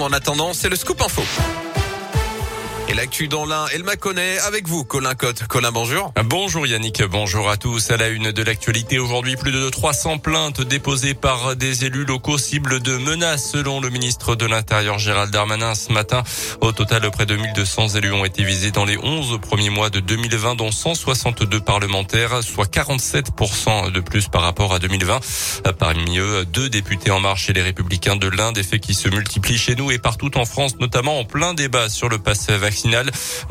En attendant, c'est le scoop info. Et l'actu dans l'un, elle m'a connaît avec vous, Colin Cotte. Colin, bonjour. Bonjour Yannick, bonjour à tous. À la une de l'actualité aujourd'hui, plus de 300 plaintes déposées par des élus locaux cibles de menaces selon le ministre de l'Intérieur Gérald Darmanin ce matin. Au total, près de 1200 élus ont été visés dans les 11 premiers mois de 2020, dont 162 parlementaires, soit 47% de plus par rapport à 2020. Parmi eux, deux députés en marche et les républicains de l'Inde, des faits qui se multiplient chez nous et partout en France, notamment en plein débat sur le passé vaccinal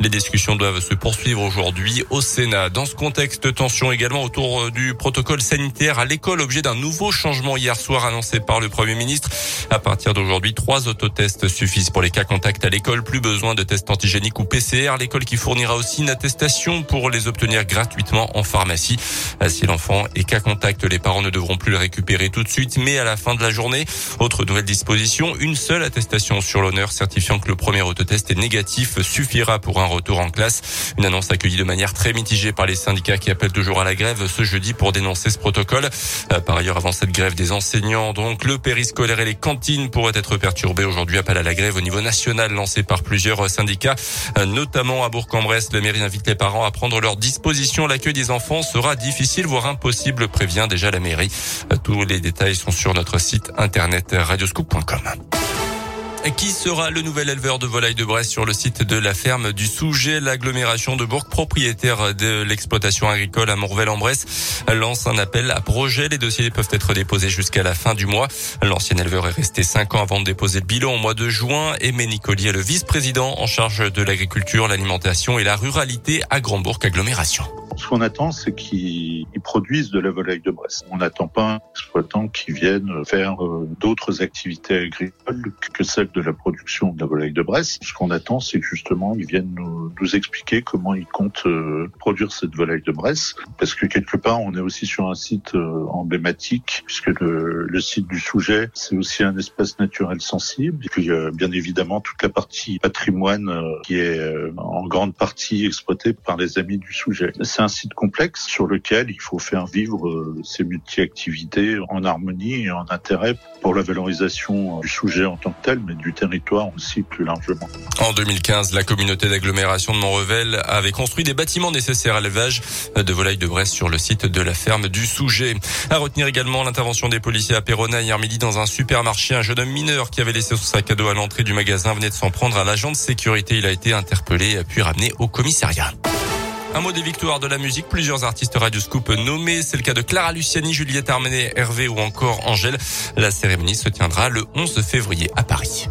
les discussions doivent se poursuivre aujourd'hui au Sénat. Dans ce contexte, tension également autour euh, du protocole sanitaire à l'école, objet d'un nouveau changement hier soir annoncé par le Premier ministre. À partir d'aujourd'hui, trois autotests suffisent pour les cas contacts à l'école. Plus besoin de tests antigéniques ou PCR. L'école qui fournira aussi une attestation pour les obtenir gratuitement en pharmacie. Si l'enfant est cas contact, les parents ne devront plus le récupérer tout de suite, mais à la fin de la journée. Autre nouvelle disposition, une seule attestation sur l'honneur certifiant que le premier autotest est négatif suffira pour un retour en classe. Une annonce accueillie de manière très mitigée par les syndicats qui appellent toujours à la grève ce jeudi pour dénoncer ce protocole. Euh, par ailleurs, avant cette grève des enseignants, donc le périscolaire et les cantines pourraient être perturbés. Aujourd'hui, appel à la grève au niveau national lancé par plusieurs syndicats, euh, notamment à Bourg-en-Bresse. La mairie invite les parents à prendre leur disposition. L'accueil des enfants sera difficile, voire impossible, prévient déjà la mairie. Euh, tous les détails sont sur notre site internet radioscoop.com. Qui sera le nouvel éleveur de volailles de Brest sur le site de la ferme du Souget L'agglomération de Bourg, propriétaire de l'exploitation agricole à Morvel-en-Bresse, lance un appel à projet. Les dossiers peuvent être déposés jusqu'à la fin du mois. L'ancien éleveur est resté cinq ans avant de déposer le bilan au mois de juin. Aimé Nicolier, le vice-président en charge de l'agriculture, l'alimentation et la ruralité à Grandbourg Agglomération. Ce qu'on attend, c'est qu'ils produisent de la volaille de Bresse. On n'attend pas un exploitant qui vienne faire euh, d'autres activités agricoles que celles de la production de la volaille de Bresse. Ce qu'on attend, c'est justement, ils viennent nous, expliquer comment ils comptent euh, produire cette volaille de Bresse. Parce que quelque part, on est aussi sur un site euh, emblématique, puisque le, site du sujet, c'est aussi un espace naturel sensible. Et puis, bien évidemment, toute la partie patrimoine qui est en grande partie exploitée par les amis du sujet. Site complexe sur lequel il faut faire vivre euh, ces multi-activités en harmonie et en intérêt pour la valorisation du sujet en tant que tel, mais du territoire aussi plus largement. En 2015, la communauté d'agglomération de Montrevel avait construit des bâtiments nécessaires à l'élevage de volailles de Brest sur le site de la ferme du Souget. À retenir également l'intervention des policiers à Perona hier midi dans un supermarché. Un jeune homme mineur qui avait laissé son sac à dos à l'entrée du magasin venait de s'en prendre à l'agent de sécurité. Il a été interpellé puis ramené au commissariat. Un mot des victoires de la musique. Plusieurs artistes Radio Scoop nommés. C'est le cas de Clara Luciani, Juliette Armanet, Hervé ou encore Angèle. La cérémonie se tiendra le 11 février à Paris.